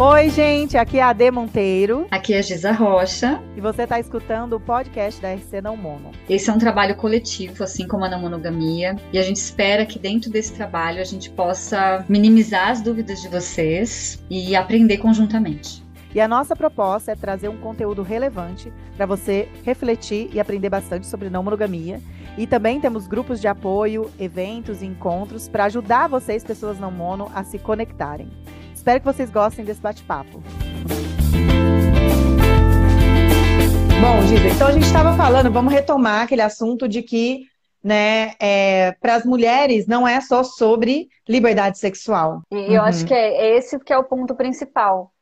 Oi, gente, aqui é a Ade Monteiro. Aqui é a Giza Rocha. E você está escutando o podcast da RC Não Mono. Esse é um trabalho coletivo, assim como a não monogamia. E a gente espera que dentro desse trabalho a gente possa minimizar as dúvidas de vocês e aprender conjuntamente. E a nossa proposta é trazer um conteúdo relevante para você refletir e aprender bastante sobre não monogamia. E também temos grupos de apoio, eventos e encontros para ajudar vocês, pessoas não mono, a se conectarem. Espero que vocês gostem desse bate-papo. Bom, Giza, então a gente estava falando, vamos retomar aquele assunto de que, né, é, para as mulheres não é só sobre liberdade sexual. E eu uhum. acho que é esse que é o ponto principal,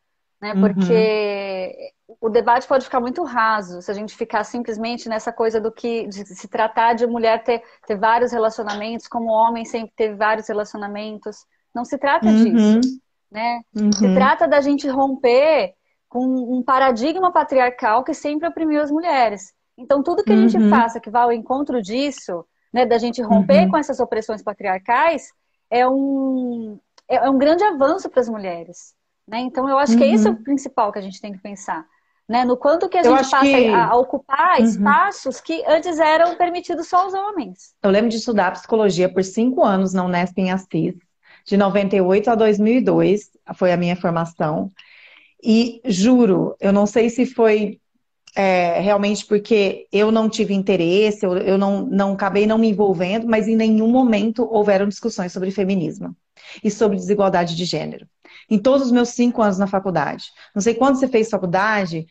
né? Uhum. Porque uhum. o debate pode ficar muito raso se a gente ficar simplesmente nessa coisa do que de se tratar de mulher ter, ter vários relacionamentos, como homem sempre teve vários relacionamentos. Não se trata uhum. disso né? Uhum. Se trata da gente romper com um paradigma patriarcal que sempre oprimiu as mulheres. Então, tudo que a gente uhum. faça que vá ao encontro disso, né, da gente romper uhum. com essas opressões patriarcais, é um, é, é um grande avanço para as mulheres. Né? Então, eu acho que esse é o uhum. principal que a gente tem que pensar. Né? No quanto que a gente passa que... a, ocupar uhum. espaços que antes eram permitidos só aos homens. Eu lembro de estudar psicologia por cinco anos na Unesp em Assis de 98 a 2002, foi a minha formação. E juro, eu não sei se foi é, realmente porque eu não tive interesse, eu, eu não, não acabei não me envolvendo, mas em nenhum momento houveram discussões sobre feminismo e sobre desigualdade de gênero. Em todos os meus cinco anos na faculdade. Não sei quando você fez faculdade,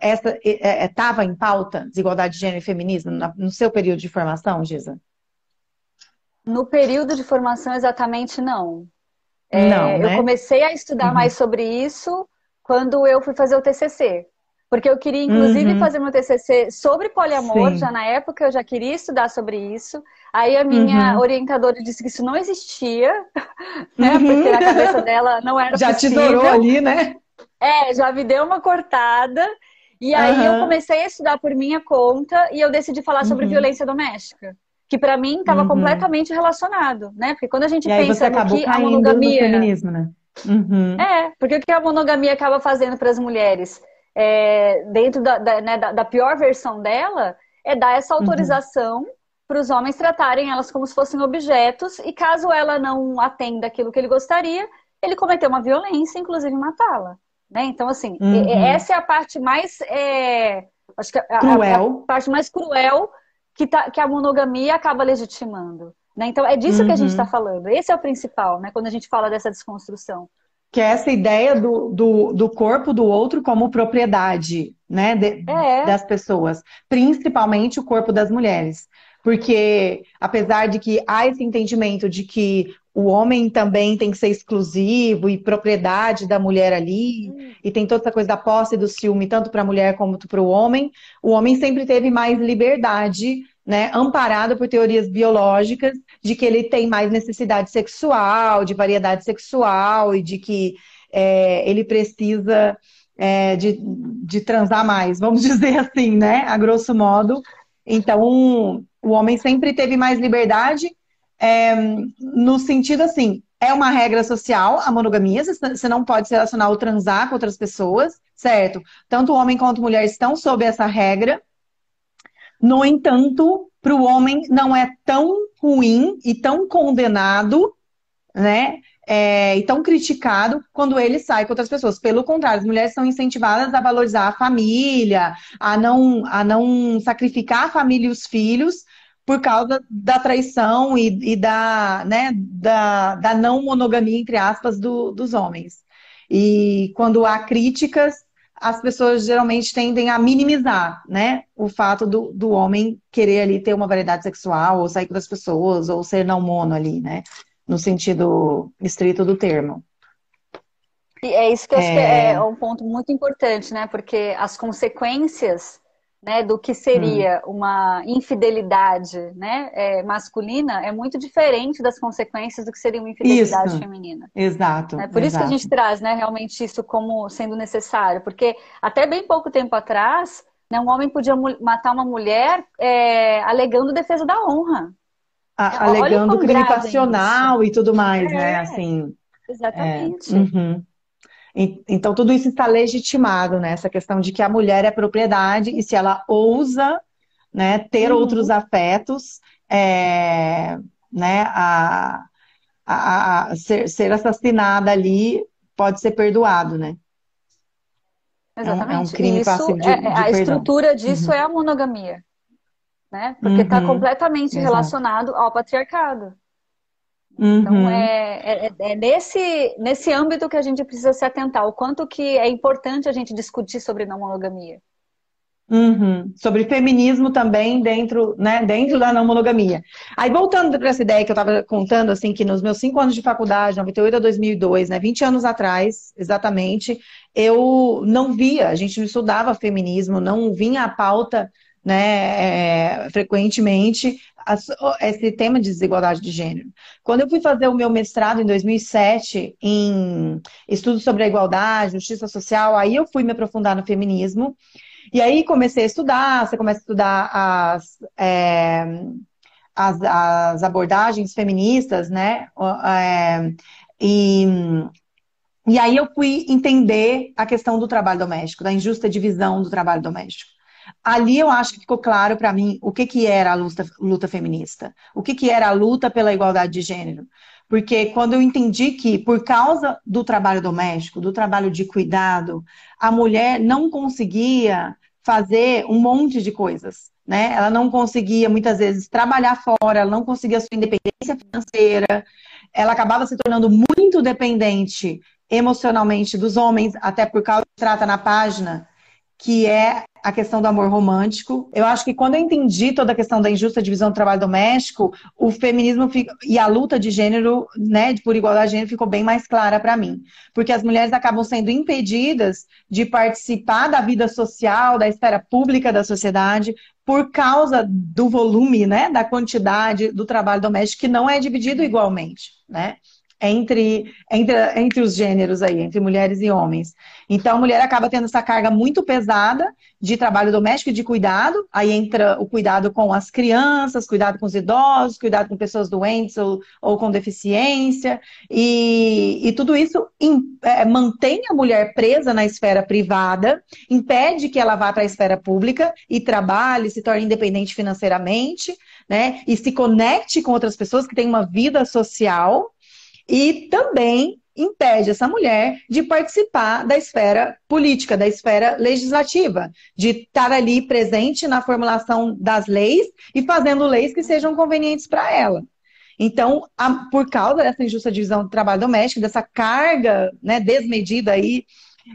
essa estava é, é, em pauta desigualdade de gênero e feminismo no seu período de formação, Giza? No período de formação, exatamente não. É, não né? Eu comecei a estudar uhum. mais sobre isso quando eu fui fazer o TCC. Porque eu queria, inclusive, uhum. fazer meu TCC sobre poliamor. Sim. Já na época eu já queria estudar sobre isso. Aí a minha uhum. orientadora disse que isso não existia, né? Uhum. Porque na cabeça dela não era já possível. Já te dourou ali, né? É, já me deu uma cortada. E aí eu comecei a estudar por minha conta e eu decidi falar sobre uhum. violência doméstica que para mim estava uhum. completamente relacionado, né? Porque quando a gente e pensa no que a monogamia, feminismo, né? Uhum. É, porque o que a monogamia acaba fazendo para as mulheres, é, dentro da, da, né, da, da, pior versão dela, é dar essa uhum. autorização uhum. para os homens tratarem elas como se fossem objetos e caso ela não atenda aquilo que ele gostaria, ele cometeu uma violência, inclusive matá-la. Né? Então, assim, uhum. essa é a parte mais. É, acho que a, cruel. A, a parte mais cruel que, tá, que a monogamia acaba legitimando. Né? Então, é disso uhum. que a gente está uhum. falando. Esse é o principal, né? quando a gente fala dessa desconstrução. Que é essa ideia do, do, do corpo do outro como propriedade né? De, é. das pessoas, principalmente o corpo das mulheres. Porque, apesar de que há esse entendimento de que o homem também tem que ser exclusivo e propriedade da mulher ali, hum. e tem toda essa coisa da posse do ciúme, tanto para a mulher como para o homem, o homem sempre teve mais liberdade, né, amparado por teorias biológicas, de que ele tem mais necessidade sexual, de variedade sexual, e de que é, ele precisa é, de, de transar mais, vamos dizer assim, né, a grosso modo. Então, o homem sempre teve mais liberdade é, no sentido assim, é uma regra social a monogamia, você não pode se relacionar ou transar com outras pessoas, certo? Tanto o homem quanto a mulher estão sob essa regra. No entanto, para o homem não é tão ruim e tão condenado, né? É, e tão criticado quando ele sai com outras pessoas. Pelo contrário, as mulheres são incentivadas a valorizar a família, a não, a não sacrificar a família e os filhos por causa da traição e, e da, né, da, da, não monogamia, entre aspas, do, dos homens. E quando há críticas, as pessoas geralmente tendem a minimizar, né, o fato do, do homem querer ali ter uma variedade sexual, ou sair com as pessoas, ou ser não mono ali, né, no sentido estrito do termo. E é isso que eu é... acho que é, é um ponto muito importante, né, porque as consequências né, do que seria hum. uma infidelidade né, é, masculina é muito diferente das consequências do que seria uma infidelidade isso. feminina. Exato. É por exato. isso que a gente traz né, realmente isso como sendo necessário, porque até bem pouco tempo atrás, né, um homem podia matar uma mulher é, alegando defesa da honra. A, alegando crime passional e tudo mais, né? Assim, exatamente. Uhum. Então, tudo isso está legitimado, né? Essa questão de que a mulher é propriedade e se ela ousa né, ter uhum. outros afetos, é, né, a, a, a ser, ser, assassinada ali pode ser perdoado, né? Exatamente. É um, é um crime Isso passivo de, é, de A perdão. estrutura disso uhum. é a monogamia, né? Porque está uhum. completamente Exato. relacionado ao patriarcado. Então, uhum. é, é, é, nesse, nesse âmbito que a gente precisa se atentar, o quanto que é importante a gente discutir sobre não monogamia. Uhum. Sobre feminismo também dentro, né, dentro da não monogamia. Aí, voltando para essa ideia que eu estava contando, assim, que nos meus cinco anos de faculdade, 98 a 2002, né, 20 anos atrás, exatamente, eu não via, a gente não estudava feminismo, não vinha a pauta né, é, frequentemente esse tema de desigualdade de gênero. Quando eu fui fazer o meu mestrado em 2007 em estudos sobre a igualdade, justiça social, aí eu fui me aprofundar no feminismo. E aí comecei a estudar, você começa a estudar as, é, as, as, abordagens feministas, né? É, e, e aí eu fui entender a questão do trabalho doméstico, da injusta divisão do trabalho doméstico ali eu acho que ficou claro para mim o que, que era a luta, luta feminista, o que, que era a luta pela igualdade de gênero. Porque quando eu entendi que, por causa do trabalho doméstico, do trabalho de cuidado, a mulher não conseguia fazer um monte de coisas. Né? Ela não conseguia, muitas vezes, trabalhar fora, ela não conseguia sua independência financeira, ela acabava se tornando muito dependente emocionalmente dos homens, até por causa que trata na página que é a questão do amor romântico. Eu acho que quando eu entendi toda a questão da injusta divisão do trabalho doméstico, o feminismo fica, e a luta de gênero, né, por igualdade de gênero, ficou bem mais clara para mim. Porque as mulheres acabam sendo impedidas de participar da vida social, da esfera pública da sociedade, por causa do volume, né, da quantidade do trabalho doméstico que não é dividido igualmente, né? Entre, entre, entre os gêneros aí, entre mulheres e homens. Então, a mulher acaba tendo essa carga muito pesada de trabalho doméstico e de cuidado. Aí entra o cuidado com as crianças, cuidado com os idosos, cuidado com pessoas doentes ou, ou com deficiência. E, e tudo isso é, mantém a mulher presa na esfera privada, impede que ela vá para a esfera pública e trabalhe, se torne independente financeiramente, né? E se conecte com outras pessoas que têm uma vida social e também impede essa mulher de participar da esfera política, da esfera legislativa, de estar ali presente na formulação das leis e fazendo leis que sejam convenientes para ela. Então, a, por causa dessa injusta divisão do trabalho doméstico, dessa carga né, desmedida aí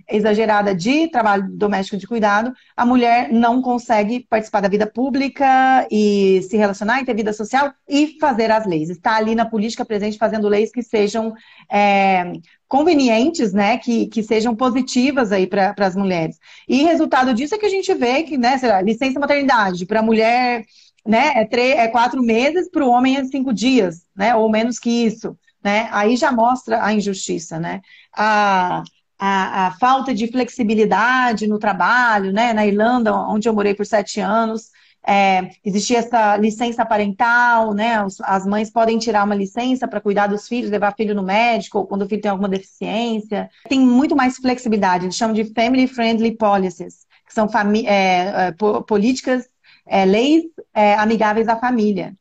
exagerada de trabalho doméstico de cuidado, a mulher não consegue participar da vida pública e se relacionar e ter vida social e fazer as leis. Está ali na política presente fazendo leis que sejam é, convenientes, né, que, que sejam positivas aí para as mulheres. E resultado disso é que a gente vê que, né, lá, licença maternidade para a mulher, né, é, três, é quatro meses, para o homem é cinco dias, né, ou menos que isso. Né? Aí já mostra a injustiça, né? A, a, a, falta de flexibilidade no trabalho, né? Na Irlanda, onde eu morei por sete anos, é, existia essa licença parental, né? as mães podem tirar uma licença para cuidar dos filhos, levar filho no médico, ou quando o filho tem alguma deficiência. Tem muito mais flexibilidade, eles chamam de family friendly policies, que são é, é, políticas, é, leis é, amigáveis à família.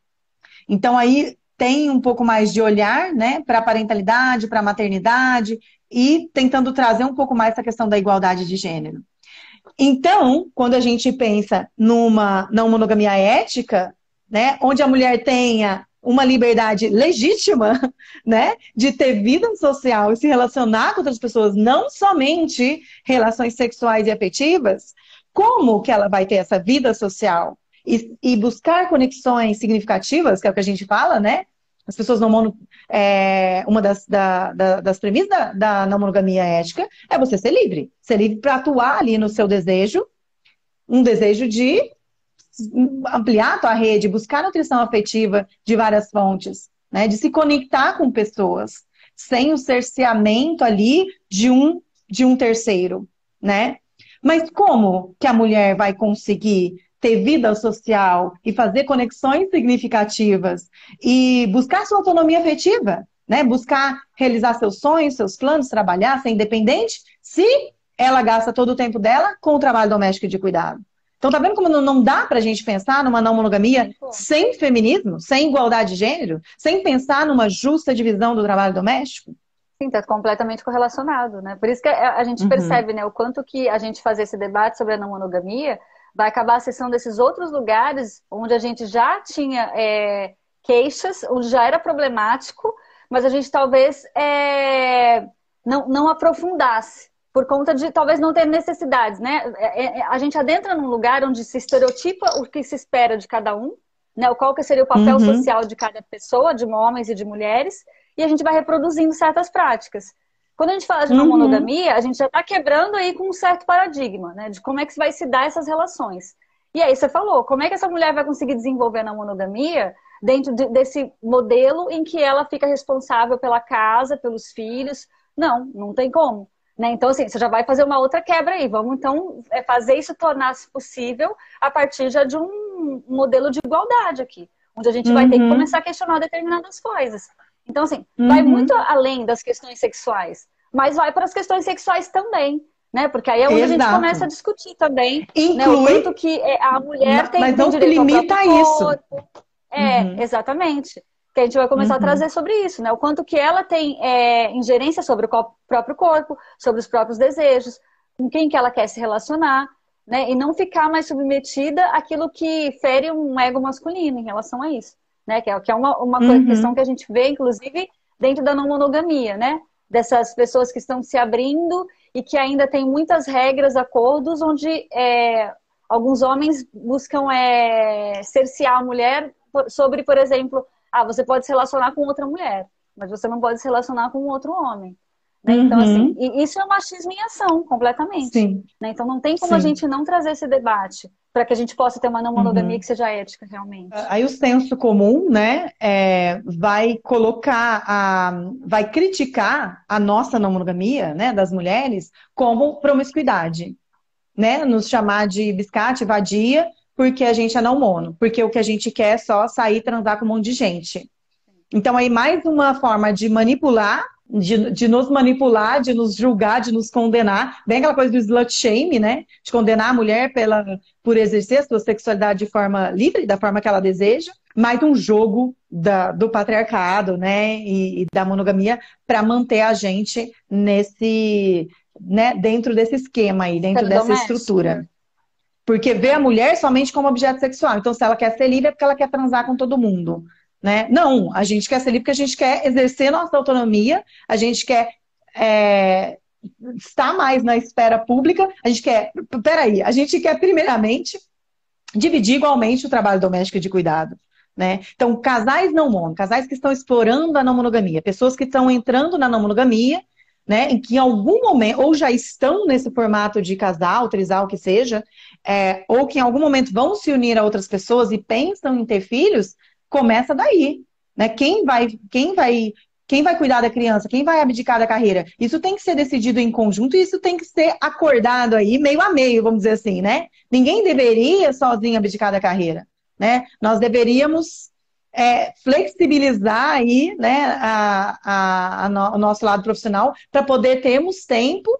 Então aí tem um pouco mais de olhar, né, para a parentalidade, para a maternidade, e tentando trazer um pouco mais essa questão da igualdade de gênero. Então, quando a gente pensa numa não monogamia ética, né, onde a mulher tenha uma liberdade legítima, né, de ter vida social e se relacionar com outras pessoas, não somente relações sexuais e afetivas, como que ela vai ter essa vida social e, e buscar conexões significativas, que é o que a gente fala, né, as pessoas não mono, é, uma das, da, da, das premissas da, da não monogamia ética é você ser livre. Ser livre para atuar ali no seu desejo, um desejo de ampliar a tua rede, buscar nutrição afetiva de várias fontes, né? De se conectar com pessoas, sem o cerceamento ali de um, de um terceiro, né? Mas como que a mulher vai conseguir ter vida social e fazer conexões significativas e buscar sua autonomia afetiva, né? Buscar realizar seus sonhos, seus planos, trabalhar, ser independente, se ela gasta todo o tempo dela com o trabalho doméstico e de cuidado. Então, tá vendo como não dá pra gente pensar numa não monogamia sem feminismo, sem igualdade de gênero, sem pensar numa justa divisão do trabalho doméstico? Sim, está completamente correlacionado, né? Por isso que a gente uhum. percebe, né, o quanto que a gente fazer esse debate sobre a não monogamia vai acabar acessando desses outros lugares onde a gente já tinha é, queixas, onde já era problemático, mas a gente talvez é, não, não aprofundasse por conta de talvez não ter necessidades, né? É, é, é, a gente adentra num lugar onde se estereotipa o que se espera de cada um, né? Qual que seria o papel uhum. social de cada pessoa, de homens e de mulheres, e a gente vai reproduzindo certas práticas. Quando a gente fala de não uhum. monogamia, a gente já está quebrando aí com um certo paradigma, né? De como é que vai se dar essas relações. E aí você falou, como é que essa mulher vai conseguir desenvolver a não monogamia dentro de, desse modelo em que ela fica responsável pela casa, pelos filhos? Não, não tem como. Né? Então, assim, você já vai fazer uma outra quebra aí. Vamos, então, é fazer isso tornar-se possível a partir já de um modelo de igualdade aqui, onde a gente uhum. vai ter que uhum. começar a questionar determinadas coisas. Então, assim, uhum. vai muito além das questões sexuais, mas vai para as questões sexuais também. Né? Porque aí é onde Exato. a gente começa a discutir também Inclui... né? o quanto que é, a mulher tem, mas não direito limita a isso. É, uhum. exatamente que a gente vai começar uhum. a trazer sobre isso, né? O quanto que ela tem é, ingerência sobre o próprio corpo, sobre os próprios desejos, com quem que ela quer se relacionar, né? E não ficar mais submetida àquilo que fere um ego masculino em relação a isso, né? Que é, que é uma, uma uhum. questão que a gente vê, inclusive, dentro da não monogamia, né? Dessas pessoas que estão se abrindo e que ainda tem muitas regras, acordos, onde é, alguns homens buscam é, cercear a mulher sobre, por exemplo, ah, você pode se relacionar com outra mulher, mas você não pode se relacionar com outro homem. Né? Então, uhum. Assim, isso é machismo em ação, completamente. Né? Então, não tem como Sim. a gente não trazer esse debate para que a gente possa ter uma não monogamia uhum. que seja ética, realmente. Aí o senso comum, né, é, vai colocar, a, vai criticar a nossa não monogamia, né, das mulheres, como promiscuidade, né, nos chamar de biscate, vadia, porque a gente é não mono, porque o que a gente quer é só sair e transar com um monte de gente. Então, aí, mais uma forma de manipular, de, de nos manipular, de nos julgar, de nos condenar. Bem aquela coisa do slut shame, né? De condenar a mulher pela, por exercer a sua sexualidade de forma livre, da forma que ela deseja. Mais um jogo da, do patriarcado, né? E, e da monogamia para manter a gente nesse, né? Dentro desse esquema aí, dentro dessa doméstico. estrutura. Porque vê a mulher somente como objeto sexual. Então, se ela quer ser livre, é porque ela quer transar com todo mundo. Né? Não, a gente quer ser livre porque a gente quer exercer nossa autonomia, a gente quer é, estar mais na esfera pública, a gente quer. Peraí, a gente quer, primeiramente, dividir igualmente o trabalho doméstico de cuidado. Né? Então, casais não mono, casais que estão explorando a não monogamia, pessoas que estão entrando na não monogamia né, em que em algum momento, ou já estão nesse formato de casal, trisal, que seja, é, ou que em algum momento vão se unir a outras pessoas e pensam em ter filhos, começa daí. Né? Quem vai, quem vai, quem vai cuidar da criança, quem vai abdicar da carreira? Isso tem que ser decidido em conjunto e isso tem que ser acordado aí, meio a meio, vamos dizer assim, né? Ninguém deveria sozinho abdicar da carreira. Né? Nós deveríamos é, flexibilizar aí, né, a, a, a no, o nosso lado profissional para poder termos tempo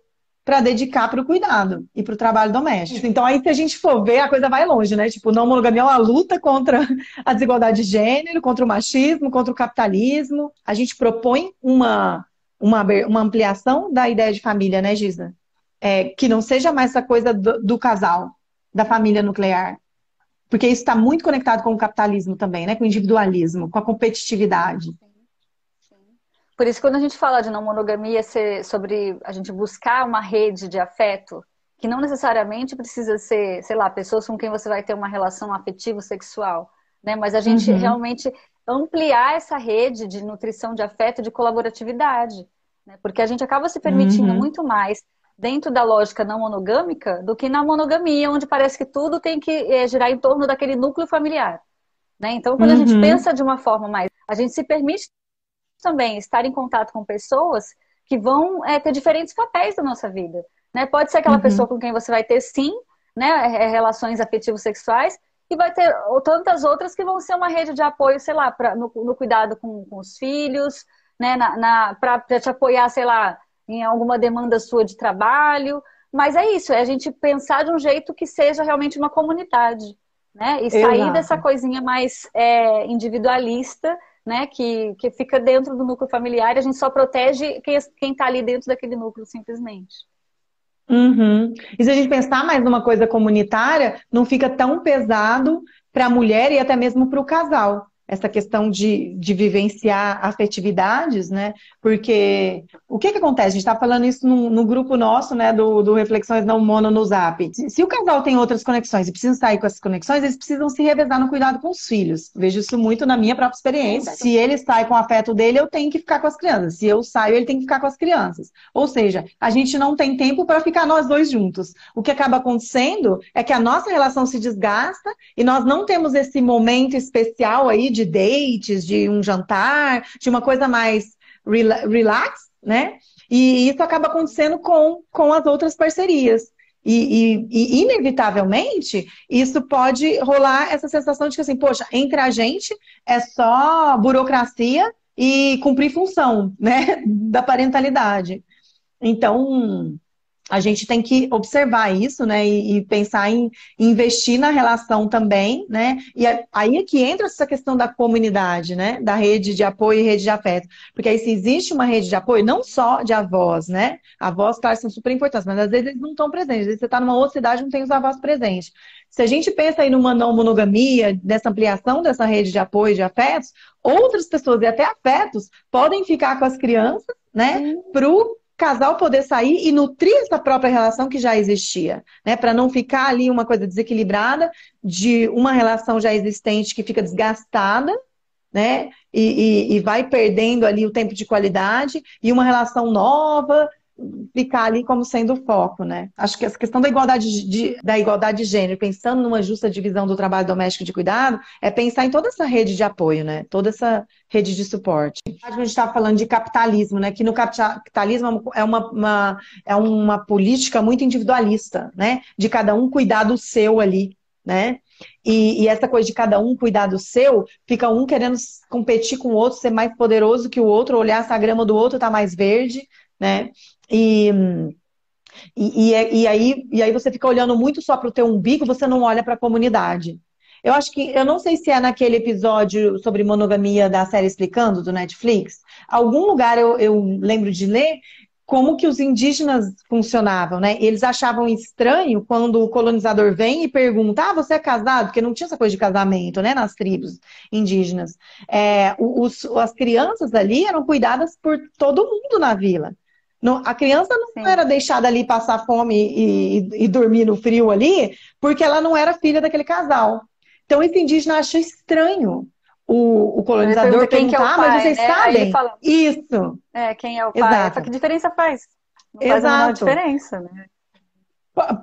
para dedicar para o cuidado e para o trabalho doméstico. Então, aí, se a gente for ver, a coisa vai longe, né? Tipo, não monogamia é uma luta contra a desigualdade de gênero, contra o machismo, contra o capitalismo. A gente propõe uma, uma, uma ampliação da ideia de família, né, Giza? É, que não seja mais essa coisa do, do casal, da família nuclear, porque isso está muito conectado com o capitalismo também, né? Com o individualismo, com a competitividade. Por isso, quando a gente fala de não monogamia, ser sobre a gente buscar uma rede de afeto, que não necessariamente precisa ser, sei lá, pessoas com quem você vai ter uma relação afetivo-sexual, né? Mas a gente uhum. realmente ampliar essa rede de nutrição de afeto, de colaboratividade, né? Porque a gente acaba se permitindo uhum. muito mais dentro da lógica não monogâmica do que na monogamia, onde parece que tudo tem que é, girar em torno daquele núcleo familiar. Né? Então, quando uhum. a gente uhum. pensa de uma forma mais. A gente se permite também estar em contato com pessoas que vão é, ter diferentes papéis da nossa vida. Né? Pode ser aquela uhum. pessoa com quem você vai ter, sim, né, relações afetivos sexuais, e vai ter tantas outras que vão ser uma rede de apoio, sei lá, pra, no, no cuidado com, com os filhos, né, na, na para te apoiar, sei lá, em alguma demanda sua de trabalho. Mas é isso, é a gente pensar de um jeito que seja realmente uma comunidade, né? E sair Exato. dessa coisinha mais é, individualista, né? Que, que fica dentro do núcleo familiar a gente só protege quem, quem tá ali dentro daquele núcleo, simplesmente. Uhum. E se a gente pensar mais numa coisa comunitária, não fica tão pesado para a mulher e até mesmo para o casal essa questão de, de vivenciar afetividades, né? Porque o que que acontece? A gente está falando isso no, no, grupo nosso, né, do, do Reflexões Não Mono no Zap. Se, se, o casal tem outras conexões e precisa sair com essas conexões, eles precisam se revezar no cuidado com os filhos. Vejo isso muito na minha própria experiência. Se ele sai com o afeto dele, eu tenho que ficar com as crianças. Se eu saio, ele tem que ficar com as crianças. Ou seja, a gente não tem tempo para ficar nós dois juntos. O que acaba acontecendo é que a nossa relação se desgasta e nós não temos esse momento especial aí de dates, de um jantar, de uma coisa mais relax, né? E isso acaba acontecendo com, com as outras parcerias. E, e, e, inevitavelmente, isso pode rolar essa sensação de que, assim, poxa, entre a gente é só burocracia e cumprir função, né, da parentalidade. Então, a gente tem que observar isso, né? E, e pensar em, investir na relação também, né? E aí é que entra essa questão da comunidade, né? Da rede de apoio e rede de afeto. Porque aí se existe uma rede de apoio, não só de avós, né? Avós, claro, são super importantes, mas às vezes eles não estão presentes. Às vezes você está numa outra cidade e não tem os avós presentes. Se a gente pensa aí numa não monogamia, nessa ampliação dessa rede de apoio e de afetos, outras pessoas e até afetos podem ficar com as crianças, né? Para o casal poder sair e nutrir essa própria relação que já existia, né? Para não ficar ali uma coisa desequilibrada de uma relação já existente que fica desgastada, né? E, e, e vai perdendo ali o tempo de qualidade e uma relação nova ficar ali como sendo o foco, né? Acho que essa questão da igualdade de, da igualdade de gênero, pensando numa justa divisão do trabalho doméstico de cuidado, é pensar em toda essa rede de apoio, né? Toda essa rede de suporte. A gente está falando de capitalismo, né? Que no capitalismo é uma, uma, é uma política muito individualista, né? De cada um cuidar do seu ali, né? E, e, essa coisa de cada um cuidar do seu, fica um querendo competir com o outro, ser mais poderoso que o outro, olhar se a grama do outro está mais verde, né? E, e, e, aí, e aí você fica olhando muito só para o teu umbigo, você não olha para a comunidade. Eu acho que, eu não sei se é naquele episódio sobre monogamia da série Explicando, do Netflix, algum lugar eu, eu lembro de ler como que os indígenas funcionavam, né? Eles achavam estranho quando o colonizador vem e pergunta: ah, você é casado? Porque não tinha essa coisa de casamento, né? Nas tribos indígenas. É, os, as crianças ali eram cuidadas por todo mundo na vila. Não, a criança não Sim. era deixada ali passar fome e, e, dormir no frio ali, porque ela não era filha daquele casal. Então esse indígena acha estranho o, o colonizador quem perguntar, que é o pai, mas vocês né? sabem? Fala, Isso. É, quem é o pai? Exato. Que diferença faz? Não faz Exato. diferença, né?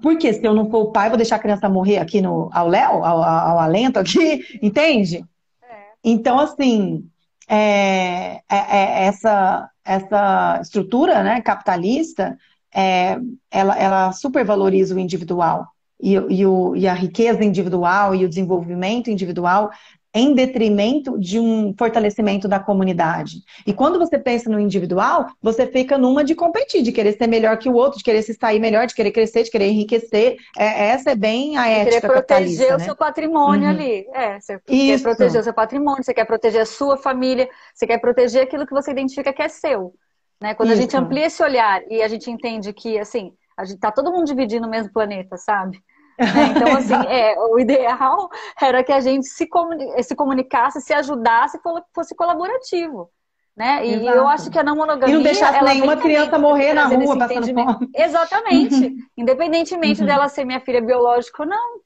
Porque se eu não for o pai, vou deixar a criança morrer aqui no, ao léu, ao, ao alento aqui, entende? É. Então, assim, é, é, é, essa, essa estrutura né, capitalista, é, ela, ela supervaloriza o individual. E, e, o, e a riqueza individual e o desenvolvimento individual em detrimento de um fortalecimento da comunidade. E quando você pensa no individual, você fica numa de competir, de querer ser melhor que o outro, de querer se sair melhor, de querer crescer, de querer enriquecer. É, essa é bem a ética querer proteger o né? seu patrimônio uhum. ali. É, você Isso. quer proteger o seu patrimônio, você quer proteger a sua família, você quer proteger aquilo que você identifica que é seu. Né? Quando Isso. a gente amplia esse olhar e a gente entende que, assim, a gente tá todo mundo dividindo o mesmo planeta, sabe? Né? Então, assim, é, o ideal era que a gente se, comuni se comunicasse, se ajudasse, fosse colaborativo. Né? E Exato. eu acho que a não monogamia. E não deixasse nenhuma criança morrer na rua passando fome. Exatamente. Independentemente uhum. dela ser minha filha biológica ou não.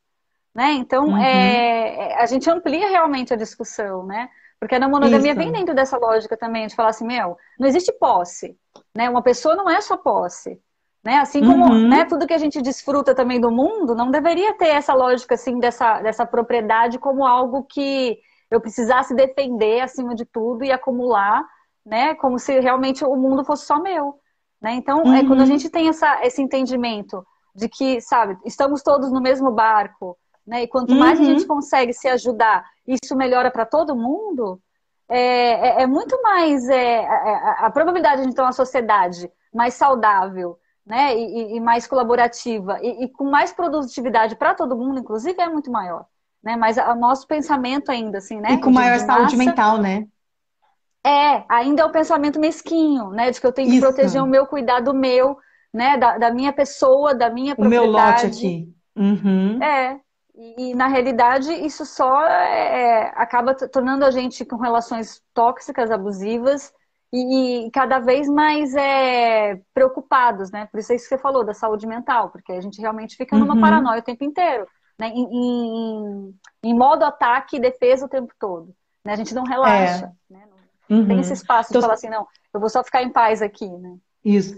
Né? Então, uhum. é, é a gente amplia realmente a discussão, né? Porque a não monogamia Isso. vem dentro dessa lógica também, de falar assim, meu, não existe posse. Né? Uma pessoa não é só posse. Né? Assim como uhum. né, tudo que a gente desfruta também do mundo, não deveria ter essa lógica assim dessa, dessa propriedade como algo que eu precisasse defender acima de tudo e acumular, né? Como se realmente o mundo fosse só meu. Né? Então, uhum. é quando a uhum. gente tem essa, esse entendimento de que, sabe, estamos todos no mesmo barco, né? E quanto mais uhum. a gente consegue se ajudar, isso melhora para todo mundo. é, é, é muito mais é, a, a, probabilidade de ter uma sociedade mais saudável, né, e, e mais colaborativa e, e, com mais produtividade para todo mundo, inclusive, é muito maior, né? Mas o nosso pensamento ainda, assim, né? E com maior de saúde mental, né? É, ainda é o pensamento mesquinho, né? De que eu tenho que Isso. proteger o meu cuidado meu, né? Da, da minha pessoa, da minha propriedade. O meu lote aqui. Uhum. É. E, e, na realidade isso só é, acaba tornando a gente com relações tóxicas, abusivas e, cada vez mais é, preocupados, né? Por isso é isso que você falou da saúde mental, porque a gente realmente fica numa uhum. paranoia o tempo inteiro, né? Em, em, em, modo ataque e defesa o tempo todo. Né? A gente não relaxa, é. né? Não uhum. tem esse espaço de então, falar assim, não, eu vou só ficar em paz aqui, né? Isso,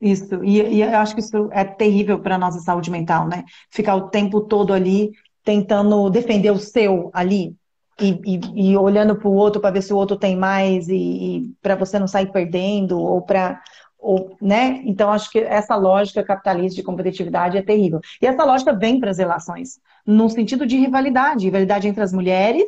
isso. E, e eu acho que isso é terrível para a nossa saúde mental, né? Ficar o tempo todo ali tentando defender o seu ali e, e, e olhando para o outro para ver se o outro tem mais e, e para você não sair perdendo ou para ou, né? Então acho que essa lógica capitalista de competitividade é terrível. E essa lógica vem para as relações, no sentido de rivalidade, rivalidade entre as mulheres,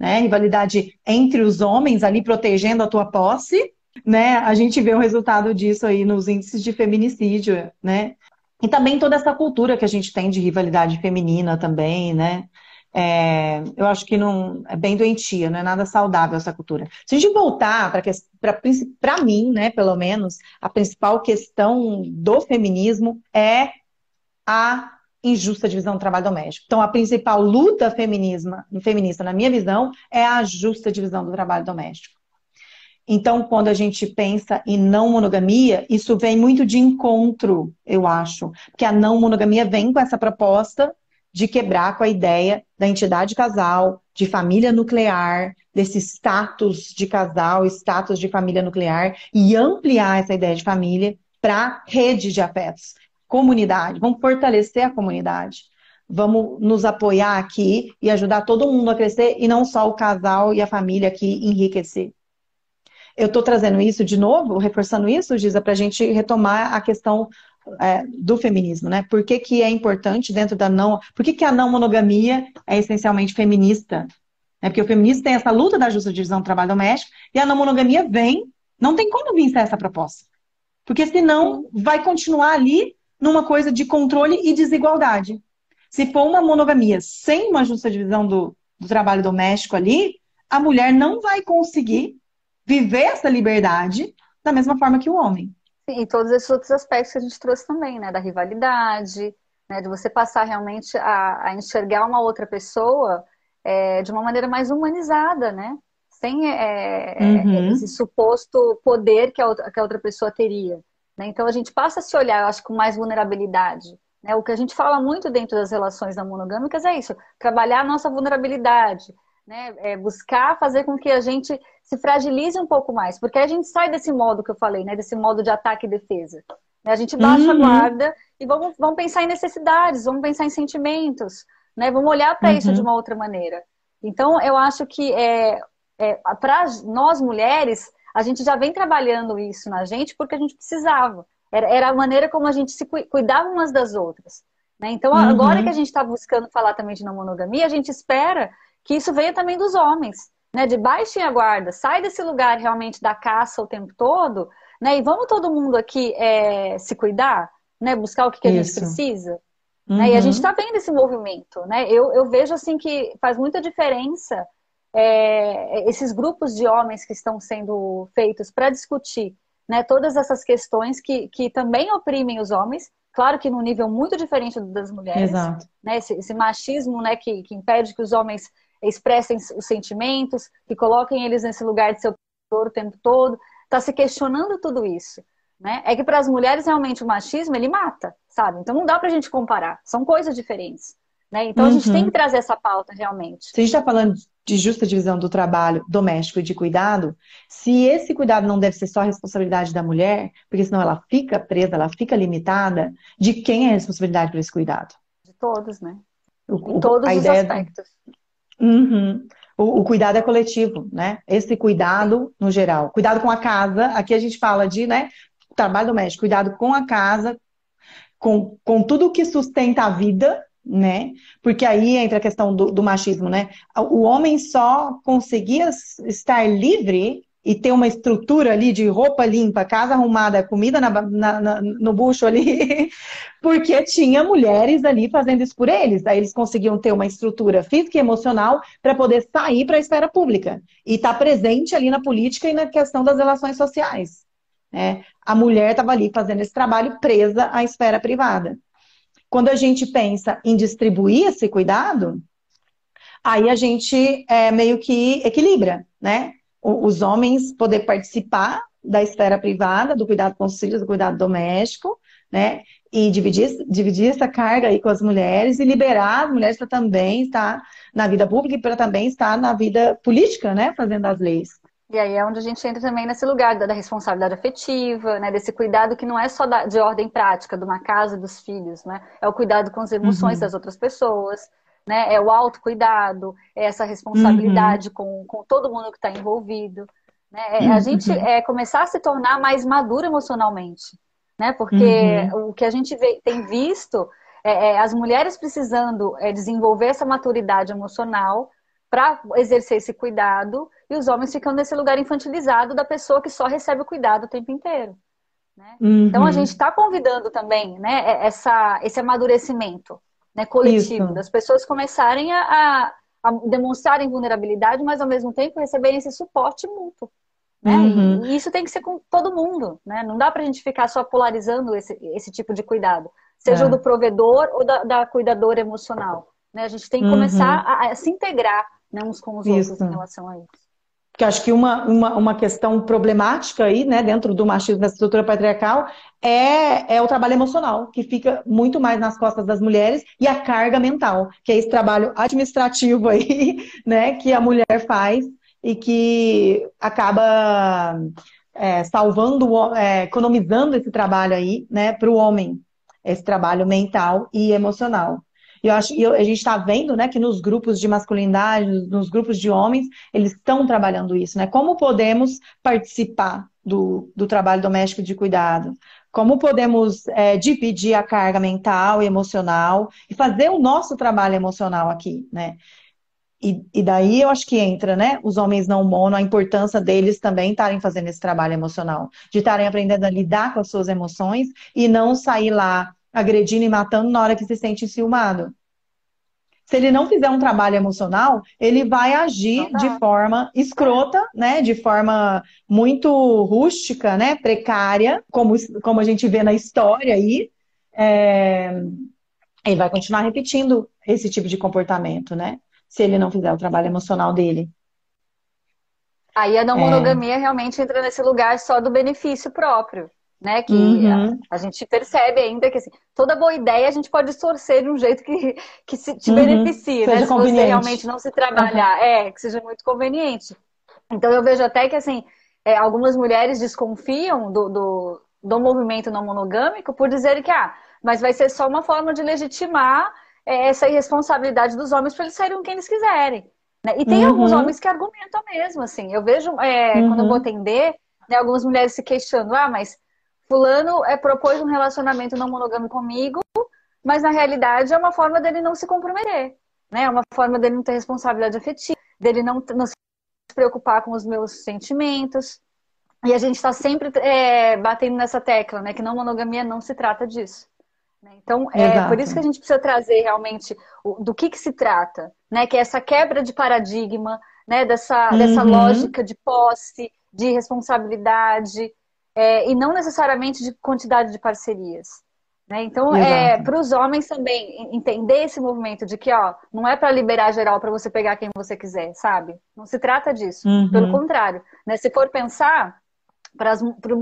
né? Rivalidade entre os homens ali protegendo a tua posse né? A gente vê o resultado disso aí nos índices de feminicídio, né? E também toda essa cultura que a gente tem de rivalidade feminina também, né? É, eu acho que não é bem doentia, não é nada saudável essa cultura. Se a gente voltar para mim, né, pelo menos, a principal questão do feminismo é a injusta divisão do trabalho doméstico. Então, a principal luta feminista, na minha visão, é a justa divisão do trabalho doméstico. Então, quando a gente pensa em não monogamia, isso vem muito de encontro, eu acho. Porque a não monogamia vem com essa proposta de quebrar com a ideia da entidade casal, de família nuclear, desse status de casal, status de família nuclear, e ampliar essa ideia de família para rede de afetos, comunidade. Vamos fortalecer a comunidade. Vamos nos apoiar aqui e ajudar todo mundo a crescer, e não só o casal e a família aqui enriquecer. Eu estou trazendo isso de novo, reforçando isso, Giza, para a gente retomar a questão é, do feminismo, né? Por que, que é importante dentro da não. Por que, que a não monogamia é essencialmente feminista? É porque o feminismo tem essa luta da justa divisão do trabalho doméstico e a não monogamia vem, não tem como vir essa proposta. Porque senão vai continuar ali numa coisa de controle e desigualdade. Se for uma monogamia sem uma justa divisão do, do trabalho doméstico ali, a mulher não vai conseguir viver essa liberdade da mesma forma que o homem. Sim, e todos esses outros aspectos que a gente trouxe também, né? Da rivalidade, né? de você passar realmente a, a enxergar uma outra pessoa é, de uma maneira mais humanizada, né? Sem é, é uhum. esse suposto poder que a, outra, que a outra pessoa teria. Né? Então a gente passa a se olhar, eu acho, com mais vulnerabilidade. Né? O que a gente fala muito dentro das relações não monogâmicas é isso: trabalhar a nossa vulnerabilidade, né? É buscar fazer com que a gente se fragilize um pouco mais, porque a gente sai desse modo que eu falei, né? Desse modo de ataque e defesa. Né? A gente baixa uhum. a guarda e vamos, vamos pensar em necessidades, vamos pensar em sentimentos, né? Vamos olhar para uhum. isso de uma outra maneira. Então, eu acho que é, é para nós mulheres, a gente já vem trabalhando isso na gente porque a gente precisava. Era, era a maneira como a gente se cuidava umas das outras. Né? Então, uhum. agora que a gente está buscando falar também de não monogamia, a gente espera que isso venha também dos homens né? De baixem a guarda, sai desse lugar realmente da caça o tempo todo, né? E vamos todo mundo aqui é, se cuidar, né? Buscar o que, que a gente precisa. Uhum. Né? E a gente está uhum. vendo esse movimento, né? Eu, eu vejo assim que faz muita diferença é, esses grupos de homens que estão sendo feitos para discutir né, todas essas questões que, que também oprimem os homens, claro que num nível muito diferente das mulheres. Exato. Né, esse, esse machismo né, que, que impede que os homens expressem os sentimentos, que coloquem eles nesse lugar de ser o tempo todo, está se questionando tudo isso. Né? É que para as mulheres realmente o machismo ele mata, sabe? Então não dá para a gente comparar, são coisas diferentes. Né? Então uhum. a gente tem uhum. que trazer essa pauta realmente. Se a gente está falando de justa divisão do trabalho doméstico e de cuidado, se esse cuidado não deve ser só responsabilidade da mulher, porque senão ela fica presa, ela fica limitada, de quem é a responsabilidade por esse cuidado? De todos, né? O, em todos os aspectos. Uhum. O, o, cuidado é coletivo, né? Esse cuidado no geral. Cuidado com a casa. Aqui a gente fala de, né? Trabalho doméstico. Cuidado com a casa, com, com tudo que sustenta a vida, né? Porque aí entra a questão do, do machismo, né? O homem só conseguia estar livre e ter uma estrutura ali de roupa limpa, casa arrumada, comida na, na, na, no bucho ali, porque tinha mulheres ali fazendo isso por eles. Aí eles conseguiam ter uma estrutura física e emocional para poder sair para a esfera pública e estar tá presente ali na política e na questão das relações sociais. Né? A mulher estava ali fazendo esse trabalho presa à esfera privada. Quando a gente pensa em distribuir esse cuidado, aí a gente é, meio que equilibra, né? Os homens poder participar da esfera privada, do cuidado com os filhos, do cuidado doméstico, né? E dividir, dividir essa carga aí com as mulheres e liberar as mulheres para também estar na vida pública e para também estar na vida política, né? Fazendo as leis. E aí é onde a gente entra também nesse lugar da, responsabilidade afetiva, né? Desse cuidado que não é só da, de ordem prática, de uma casa e dos filhos, né? É o cuidado com as emoções uhum. das outras pessoas, né? É o autocuidado, é essa responsabilidade uhum. com, com todo mundo que está envolvido. Né? É, a gente uhum. é começar a se tornar mais maduro emocionalmente, né? Porque uhum. o que a gente vê, tem visto é, é, as mulheres precisando é, desenvolver essa maturidade emocional para exercer esse cuidado e os homens ficando nesse lugar infantilizado da pessoa que só recebe o cuidado o tempo inteiro. Né? Uhum. Então a gente está convidando também né, é, essa, esse amadurecimento né, coletivo, Isso. das pessoas começarem a, a, a, demonstrarem vulnerabilidade, mas ao mesmo tempo receberem esse suporte mútuo. Né? Uhum. E, isso tem que ser com todo mundo, né? Não dá pra gente ficar só polarizando esse, esse tipo de cuidado, seja é. do provedor ou da, da cuidadora emocional. Né? A gente tem que uhum. começar a, a, se integrar né, uns com os isso. outros em relação a isso. Porque acho que uma, uma, uma questão problemática aí, né, dentro do machismo da estrutura patriarcal, é, é o trabalho emocional, que fica muito mais nas costas das mulheres, e a carga mental, que é esse trabalho administrativo aí, né, que a mulher faz e que acaba é, salvando, é, economizando esse trabalho aí, né, para o homem, esse trabalho mental e emocional. E eu acho, e a gente está vendo, né, que nos grupos de masculinidade, nos grupos de homens, eles estão trabalhando isso, né? Como podemos participar do, do trabalho doméstico de cuidado? Como podemos é, dividir a carga mental e emocional e fazer o nosso trabalho emocional aqui, né? E, e, daí eu acho que entra, né? Os homens não mono, a importância deles também estarem fazendo esse trabalho emocional, de estarem aprendendo a lidar com as suas emoções e não sair lá agredindo e matando na hora que se sente ciumado. Se ele não fizer um trabalho emocional, ele vai agir de forma escrota, né? De forma muito rústica, né? Precária, como, como a gente vê na história aí. É... Ele vai continuar repetindo esse tipo de comportamento, né? Se ele não fizer o trabalho emocional dele. Aí a não monogamia é... realmente entra nesse lugar só do benefício próprio né? Que uhum. a, a, gente percebe ainda que assim, toda boa ideia a gente pode distorcer de um jeito que, que se, te uhum. beneficie, né? Se você realmente não se trabalhar, uhum. é, que seja muito conveniente. Então eu vejo até que assim, é, algumas mulheres desconfiam do, do, do, movimento não monogâmico por dizerem que, ah, mas vai ser só uma forma de legitimar é, essa irresponsabilidade dos homens para eles com quem eles quiserem. Né? E tem alguns uhum. homens que argumentam mesmo, assim. Eu vejo, é, quando eu vou uhum. atender, né, algumas mulheres se questionando, ah, mas fulano é, propôs um relacionamento não monogâmico comigo, mas na realidade é uma forma dele não se comprometer, né? É uma forma dele não ter responsabilidade afetiva, dele não, não se preocupar com os meus sentimentos. E a gente está sempre é, batendo nessa tecla, né? Que não monogamia não se trata disso. Né? Então, é Exato. por isso que a gente precisa trazer realmente o, do que, que se trata, né? Que é essa quebra de paradigma, né? Dessa, uhum. dessa lógica de posse, de responsabilidade, é, e não necessariamente de quantidade de parcerias. Né? Então, é, para os homens também entender esse movimento de que ó, não é para liberar geral para você pegar quem você quiser, sabe? Não se trata disso. Uhum. Pelo contrário, né? se for pensar,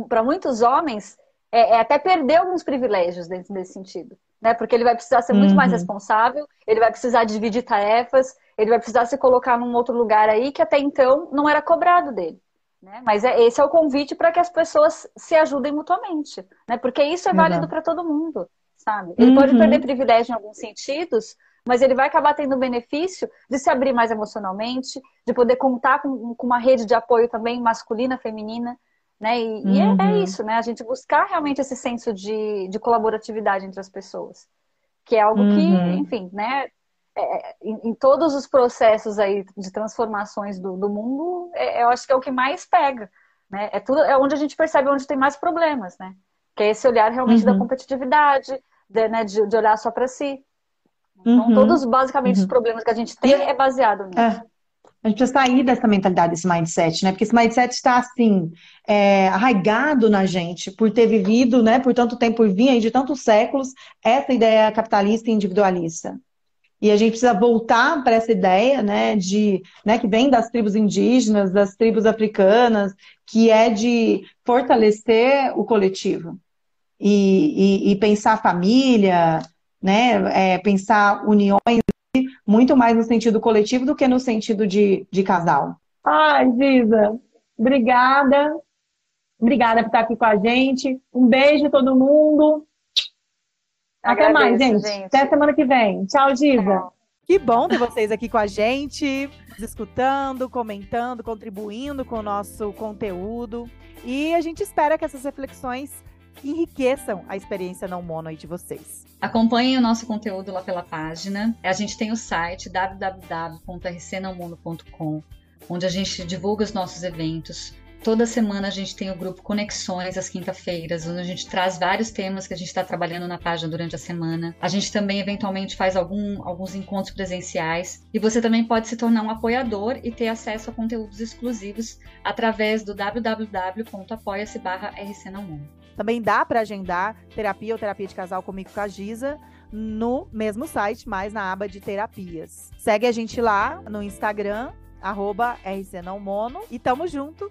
para muitos homens, é, é, até perder alguns privilégios dentro desse sentido. Né? Porque ele vai precisar ser muito uhum. mais responsável, ele vai precisar dividir tarefas, ele vai precisar se colocar num outro lugar aí que até então não era cobrado dele. Né? Mas é, esse é o convite para que as pessoas se ajudem mutuamente, né? Porque isso é válido para todo mundo, sabe? Ele uhum. pode perder privilégio em alguns sentidos, mas ele vai acabar tendo o benefício de se abrir mais emocionalmente, de poder contar com, com uma rede de apoio também masculina, feminina, né? E, uhum. e é, é, uhum. isso, né? A gente buscar realmente esse senso de, de colaboratividade entre as pessoas. que é algo uhum. que, enfim, né, é, é, em, em, todos os processos aí de transformações do, do mundo, é, eu acho que é o que mais pega, né? É tudo é onde a gente percebe onde tem mais problemas, né? Que é esse olhar realmente uhum. da competitividade, de, né, de, de olhar só para si. Então, uhum. todos basicamente os uhum. problemas que a gente tem é baseado nisso. É. A gente precisa sair dessa mentalidade, desse mindset, né? Porque esse mindset está assim, é, arraigado na gente, por ter vivido, né, por tanto tempo, por vir aí de tantos séculos, essa ideia capitalista e individualista. E a gente precisa voltar para essa ideia, né, de, né, que vem das tribos indígenas, das tribos africanas, que é de fortalecer o coletivo e, e, e pensar família, né, é, pensar uniões muito mais no sentido coletivo do que no sentido de, de casal. Ai, Giza, obrigada. Obrigada por estar aqui com a gente. Um beijo a todo mundo. Até Agradeço, mais, gente. gente. Até semana que vem. Tchau, Giza. Que bom ter vocês aqui com a gente, escutando, comentando, contribuindo com o nosso conteúdo. E a gente espera que essas reflexões enriqueçam a experiência não mono aí de vocês. Acompanhem o nosso conteúdo lá pela página. A gente tem o site www.rcnãomono.com, onde a gente divulga os nossos eventos. Toda semana a gente tem o grupo Conexões às quinta-feiras, onde a gente traz vários temas que a gente está trabalhando na página durante a semana. A gente também eventualmente faz algum, alguns encontros presenciais. E você também pode se tornar um apoiador e ter acesso a conteúdos exclusivos através do www.apoia-se também dá para agendar terapia ou terapia de casal comigo com a Giza no mesmo site, mas na aba de terapias. Segue a gente lá no Instagram, arroba RCNãoMono, e tamo junto.